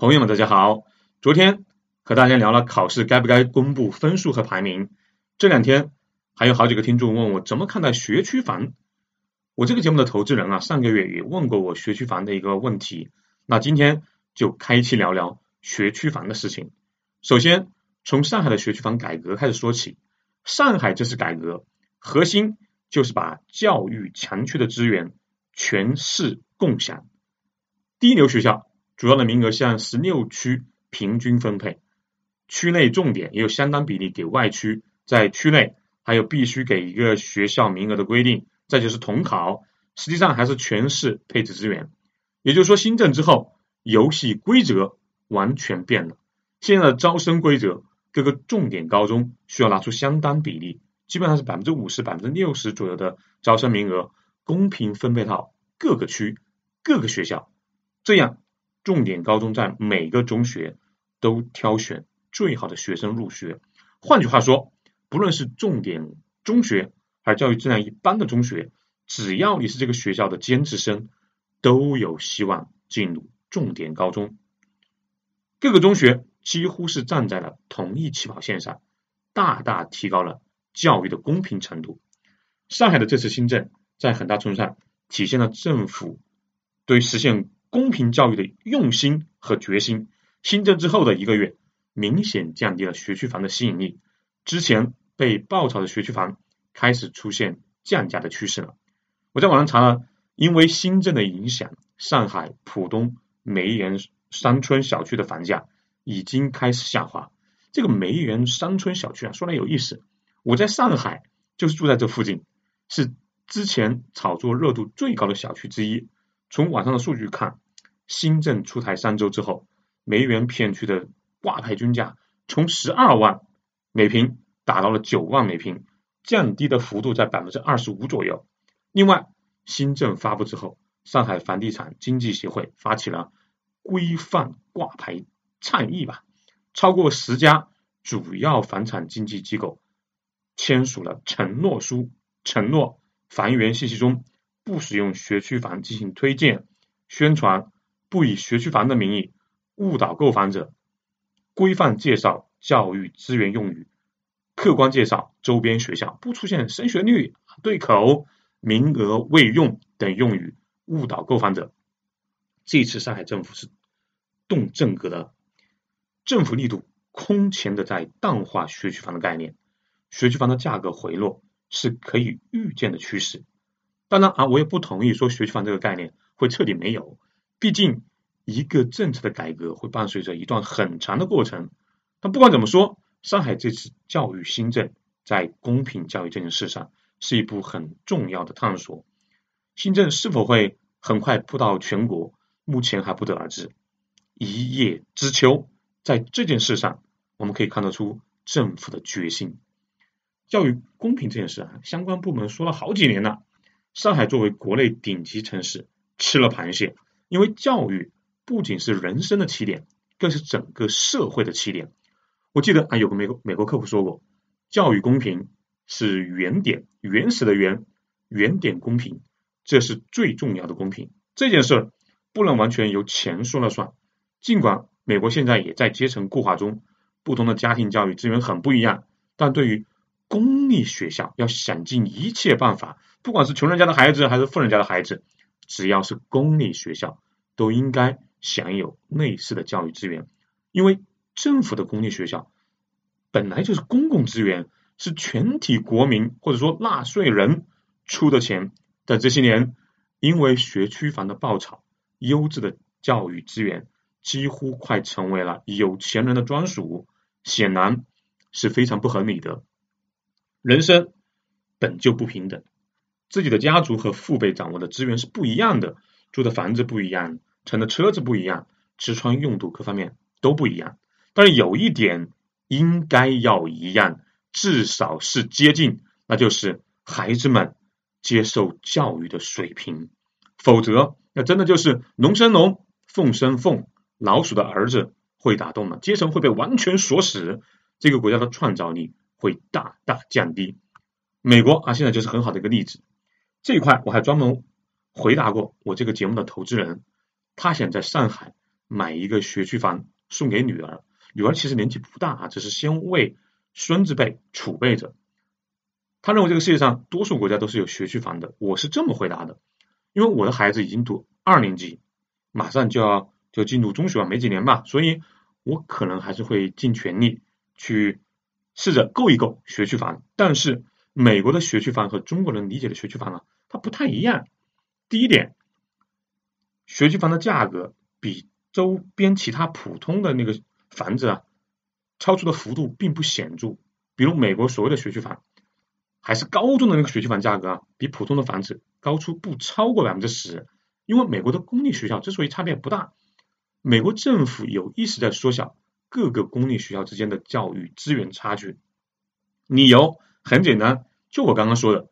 朋友们，大家好。昨天和大家聊了考试该不该公布分数和排名。这两天还有好几个听众问我怎么看待学区房。我这个节目的投资人啊，上个月也问过我学区房的一个问题。那今天就开期聊聊学区房的事情。首先从上海的学区房改革开始说起。上海这次改革核心就是把教育强区的资源全市共享，第一流学校。主要的名额向十六区平均分配，区内重点也有相当比例给外区，在区内还有必须给一个学校名额的规定，再就是统考，实际上还是全市配置资源。也就是说，新政之后，游戏规则完全变了。现在的招生规则，各个重点高中需要拿出相当比例，基本上是百分之五十、百分之六十左右的招生名额，公平分配到各个区、各个学校，这样。重点高中在每个中学都挑选最好的学生入学。换句话说，不论是重点中学还是教育质量一般的中学，只要你是这个学校的尖子生，都有希望进入重点高中。各个中学几乎是站在了同一起跑线上，大大提高了教育的公平程度。上海的这次新政，在很大程度上体现了政府对实现。公平教育的用心和决心，新政之后的一个月，明显降低了学区房的吸引力。之前被爆炒的学区房开始出现降价的趋势了。我在网上查了，因为新政的影响，上海浦东梅园山村小区的房价已经开始下滑。这个梅园山村小区啊，说来有意思，我在上海就是住在这附近，是之前炒作热度最高的小区之一。从网上的数据看，新政出台三周之后，梅园片区的挂牌均价从十二万每平打到了九万每平，降低的幅度在百分之二十五左右。另外，新政发布之后，上海房地产经济协会发起了规范挂牌倡议吧，超过十家主要房产经纪机构签署了承诺书，承诺房源信息中。不使用学区房进行推荐宣传，不以学区房的名义误导购房者，规范介绍教育资源用语，客观介绍周边学校，不出现升学率、对口、名额未用等用语误导购房者。这次上海政府是动政格的，政府力度空前的在淡化学区房的概念，学区房的价格回落是可以预见的趋势。当然啊，我也不同意说学区房这个概念会彻底没有。毕竟一个政策的改革会伴随着一段很长的过程。但不管怎么说，上海这次教育新政在公平教育这件事上是一部很重要的探索。新政是否会很快铺到全国，目前还不得而知。一叶知秋，在这件事上，我们可以看得出政府的决心。教育公平这件事啊，相关部门说了好几年了。上海作为国内顶级城市，吃了螃蟹。因为教育不仅是人生的起点，更是整个社会的起点。我记得啊，有个美国美国客户说过，教育公平是原点，原始的原，原点公平，这是最重要的公平。这件事儿不能完全由钱说了算。尽管美国现在也在阶层固化中，不同的家庭教育资源很不一样，但对于公立学校要想尽一切办法，不管是穷人家的孩子还是富人家的孩子，只要是公立学校，都应该享有类似的教育资源。因为政府的公立学校本来就是公共资源，是全体国民或者说纳税人出的钱。但这些年，因为学区房的爆炒，优质的教育资源几乎快成为了有钱人的专属，显然是非常不合理的。人生本就不平等，自己的家族和父辈掌握的资源是不一样的，住的房子不一样，乘的车子不一样，吃穿用度各方面都不一样。但是有一点应该要一样，至少是接近，那就是孩子们接受教育的水平。否则，那真的就是龙生龙，凤生凤，老鼠的儿子会打洞了，阶层会被完全锁死，这个国家的创造力。会大大降低。美国啊，现在就是很好的一个例子。这一块我还专门回答过我这个节目的投资人，他想在上海买一个学区房送给女儿。女儿其实年纪不大啊，只是先为孙子辈储备着。他认为这个世界上多数国家都是有学区房的。我是这么回答的，因为我的孩子已经读二年级，马上就要就进入中学了，没几年吧，所以我可能还是会尽全力去试着购一购学区房。但是美国的学区房和中国人理解的学区房啊，它不太一样。第一点，学区房的价格比周边其他普通的那个房子啊，超出的幅度并不显著。比如美国所谓的学区房。还是高中的那个学区房价格啊，比普通的房子高出不超过百分之十。因为美国的公立学校之所以差别不大，美国政府有意识在缩小各个公立学校之间的教育资源差距。理由很简单，就我刚刚说的，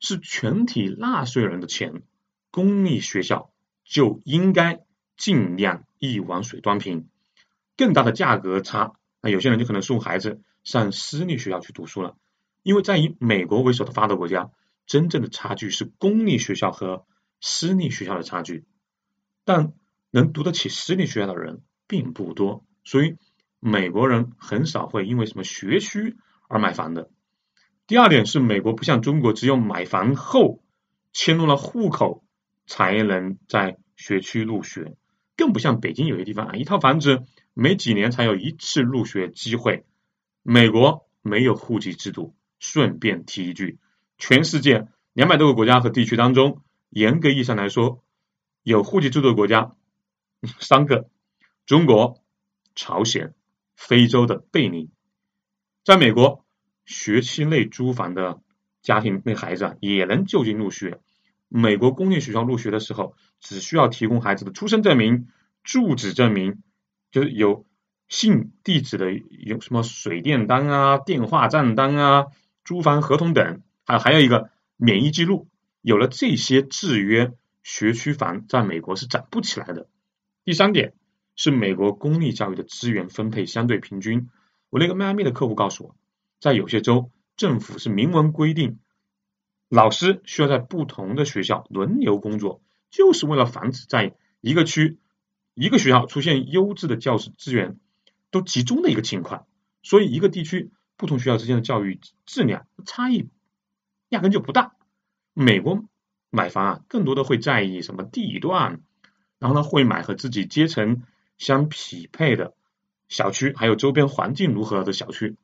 是全体纳税人的钱，公立学校就应该尽量一碗水端平。更大的价格差，那有些人就可能送孩子上私立学校去读书了。因为在以美国为首的发达国家，真正的差距是公立学校和私立学校的差距，但能读得起私立学校的人并不多，所以美国人很少会因为什么学区而买房的。第二点是，美国不像中国，只有买房后迁入了户口才能在学区入学，更不像北京有些地方啊，一套房子没几年才有一次入学机会。美国没有户籍制度。顺便提一句，全世界两百多个国家和地区当中，严格意义上来说，有户籍制度的国家三个：中国、朝鲜、非洲的贝宁。在美国，学期内租房的家庭那孩子啊也能就近入学。美国公立学校入学的时候，只需要提供孩子的出生证明、住址证明，就是有姓、地址的，有什么水电单啊、电话账单啊。租房合同等，还还有一个免疫记录，有了这些制约，学区房在美国是涨不起来的。第三点是美国公立教育的资源分配相对平均。我那个迈阿密的客户告诉我，在有些州政府是明文规定，老师需要在不同的学校轮流工作，就是为了防止在一个区一个学校出现优质的教师资源都集中的一个情况，所以一个地区。不同学校之间的教育质量差异压根就不大。美国买房啊，更多的会在意什么地段，然后呢会买和自己阶层相匹配的小区，还有周边环境如何的小区。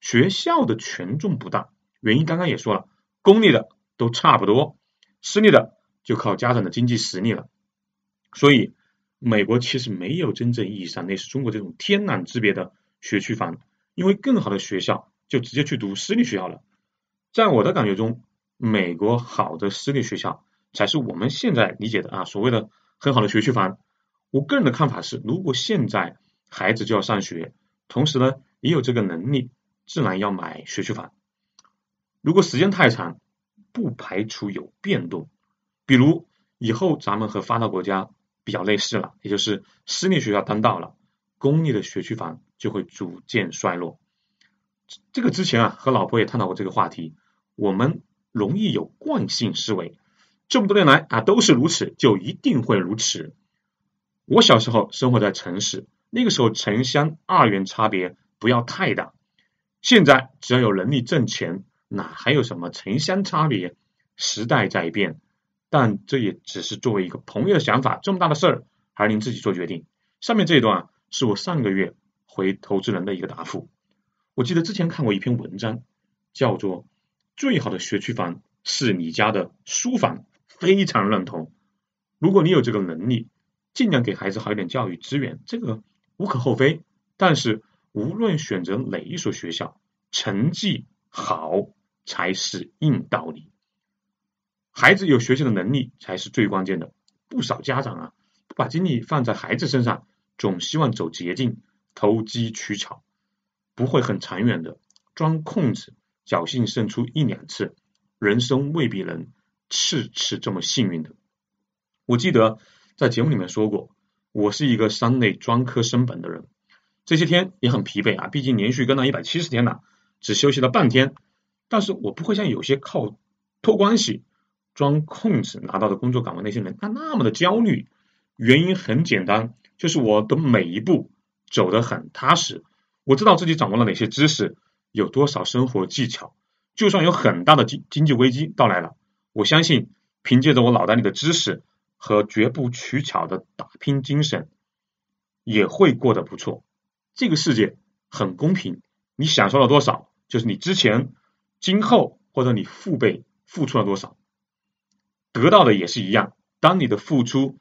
学校的权重不大，原因刚刚也说了，公立的都差不多，私立的就靠家长的经济实力了。所以美国其实没有真正意义上类似中国这种天壤之别的学区房。因为更好的学校就直接去读私立学校了，在我的感觉中，美国好的私立学校才是我们现在理解的啊所谓的很好的学区房。我个人的看法是，如果现在孩子就要上学，同时呢也有这个能力，自然要买学区房。如果时间太长，不排除有变动，比如以后咱们和发达国家比较类似了，也就是私立学校当道了。公立的学区房就会逐渐衰落。这个之前啊，和老婆也探讨过这个话题。我们容易有惯性思维，这么多年来啊都是如此，就一定会如此。我小时候生活在城市，那个时候城乡二元差别不要太大。现在只要有能力挣钱，哪还有什么城乡差别？时代在变，但这也只是作为一个朋友的想法。这么大的事儿，还是您自己做决定。上面这一段。是我上个月回投资人的一个答复。我记得之前看过一篇文章，叫做《最好的学区房是你家的书房》，非常认同。如果你有这个能力，尽量给孩子好一点教育资源，这个无可厚非。但是无论选择哪一所学校，成绩好才是硬道理。孩子有学习的能力才是最关键的。不少家长啊，不把精力放在孩子身上。总希望走捷径，投机取巧，不会很长远的。钻空子，侥幸胜出一两次，人生未必能次次这么幸运的。我记得在节目里面说过，我是一个三类专科升本的人。这些天也很疲惫啊，毕竟连续跟了一百七十天了，只休息了半天。但是我不会像有些靠托关系钻空子拿到的工作岗位那些人，他那么的焦虑。原因很简单。就是我的每一步走得很踏实，我知道自己掌握了哪些知识，有多少生活技巧，就算有很大的经经济危机到来了，我相信凭借着我脑袋里的知识和绝不取巧的打拼精神，也会过得不错。这个世界很公平，你享受了多少，就是你之前、今后或者你父辈付出了多少，得到的也是一样。当你的付出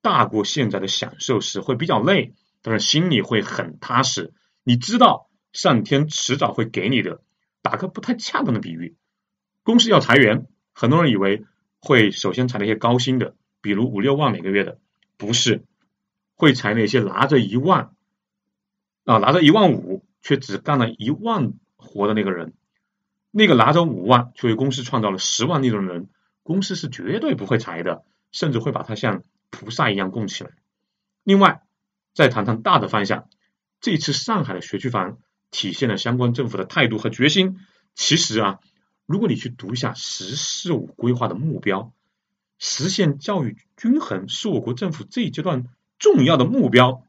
大过现在的享受时，会比较累，但是心里会很踏实。你知道上天迟早会给你的。打个不太恰当的比喻，公司要裁员，很多人以为会首先裁那些高薪的，比如五六万每个月的，不是，会裁那些拿着一万啊拿着一万五却只干了一万活的那个人，那个拿着五万却为公司创造了十万利润的人，公司是绝对不会裁的。甚至会把他像菩萨一样供起来。另外，再谈谈大的方向。这次上海的学区房体现了相关政府的态度和决心。其实啊，如果你去读一下“十四五”规划的目标，实现教育均衡是我国政府这一阶段重要的目标。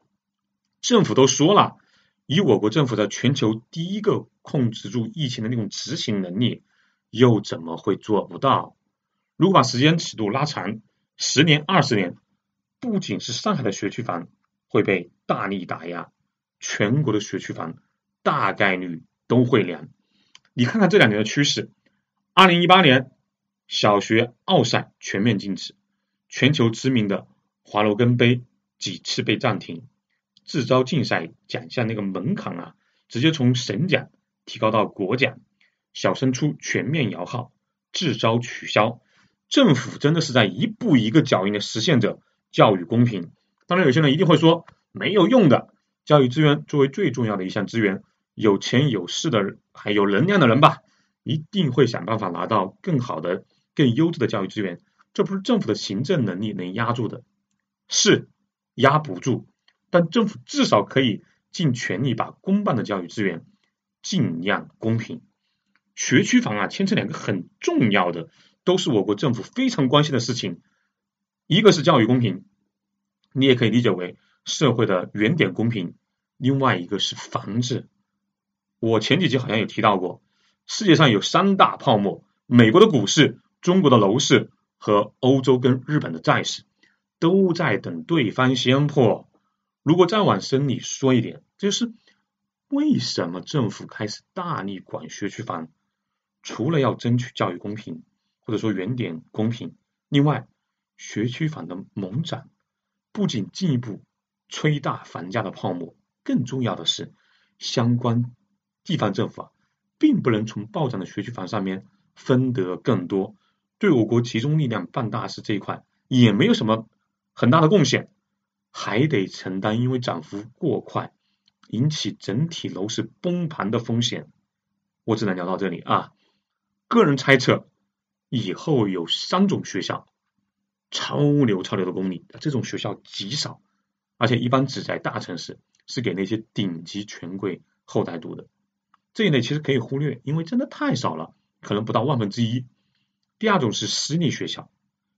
政府都说了，以我国政府在全球第一个控制住疫情的那种执行能力，又怎么会做不到？如果把时间尺度拉长，十年、二十年，不仅是上海的学区房会被大力打压，全国的学区房大概率都会凉。你看看这两年的趋势：二零一八年小学奥赛全面禁止，全球知名的华罗庚杯几次被暂停，自招竞赛奖项那个门槛啊，直接从省奖提高到国奖，小升初全面摇号，自招取消。政府真的是在一步一个脚印的实现着教育公平。当然，有些人一定会说没有用的。教育资源作为最重要的一项资源，有钱有势的还有能量的人吧，一定会想办法拿到更好的、更优质的教育资源。这不是政府的行政能力能压住的，是压不住。但政府至少可以尽全力把公办的教育资源尽量公平。学区房啊，牵扯两个很重要的。都是我国政府非常关心的事情，一个是教育公平，你也可以理解为社会的原点公平；另外一个是房子。我前几集好像有提到过，世界上有三大泡沫：美国的股市、中国的楼市和欧洲跟日本的债市，都在等对方先破。如果再往深里说一点，就是为什么政府开始大力管学区房？除了要争取教育公平。或者说原点公平。另外，学区房的猛涨不仅进一步吹大房价的泡沫，更重要的是，相关地方政府啊，并不能从暴涨的学区房上面分得更多，对我国集中力量办大事这一块也没有什么很大的贡献，还得承担因为涨幅过快引起整体楼市崩盘的风险。我只能聊到这里啊，个人猜测。以后有三种学校，超牛超牛的公立，这种学校极少，而且一般只在大城市，是给那些顶级权贵后代读的。这一类其实可以忽略，因为真的太少了，可能不到万分之一。第二种是私立学校，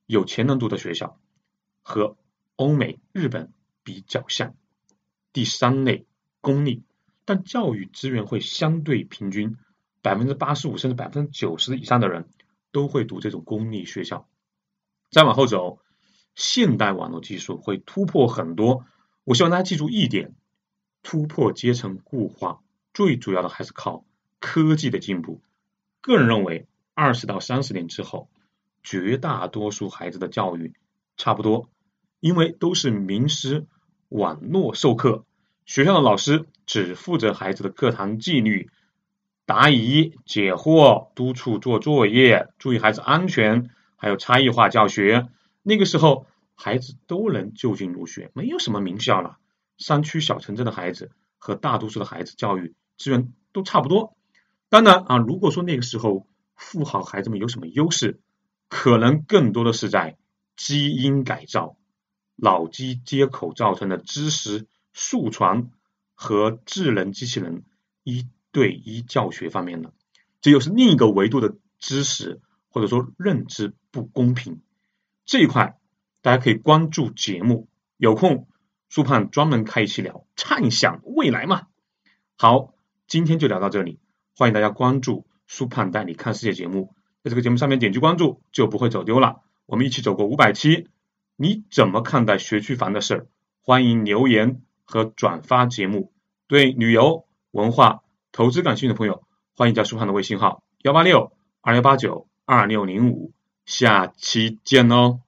有钱能读的学校，和欧美、日本比较像。第三类公立，但教育资源会相对平均，百分之八十五甚至百分之九十以上的人。都会读这种公立学校。再往后走，现代网络技术会突破很多。我希望大家记住一点：突破阶层固化，最主要的还是靠科技的进步。个人认为，二十到三十年之后，绝大多数孩子的教育差不多，因为都是名师网络授课，学校的老师只负责孩子的课堂纪律。答疑解惑，督促做作业，注意孩子安全，还有差异化教学。那个时候，孩子都能就近入学，没有什么名校了。山区小城镇的孩子和大多数的孩子教育资源都差不多。当然啊，如果说那个时候富豪孩子们有什么优势，可能更多的是在基因改造、脑机接口造成的知识速传和智能机器人一。对一教学方面的，这又是另一个维度的知识或者说认知不公平这一块，大家可以关注节目，有空苏胖专门开一期聊，畅想未来嘛。好，今天就聊到这里，欢迎大家关注苏胖带你看世界节目，在这个节目上面点击关注就不会走丢了。我们一起走过五百期，你怎么看待学区房的事儿？欢迎留言和转发节目。对旅游、文化、投资感兴趣的朋友，欢迎加舒胖的微信号幺八六二幺八九二六零五。下期见哦。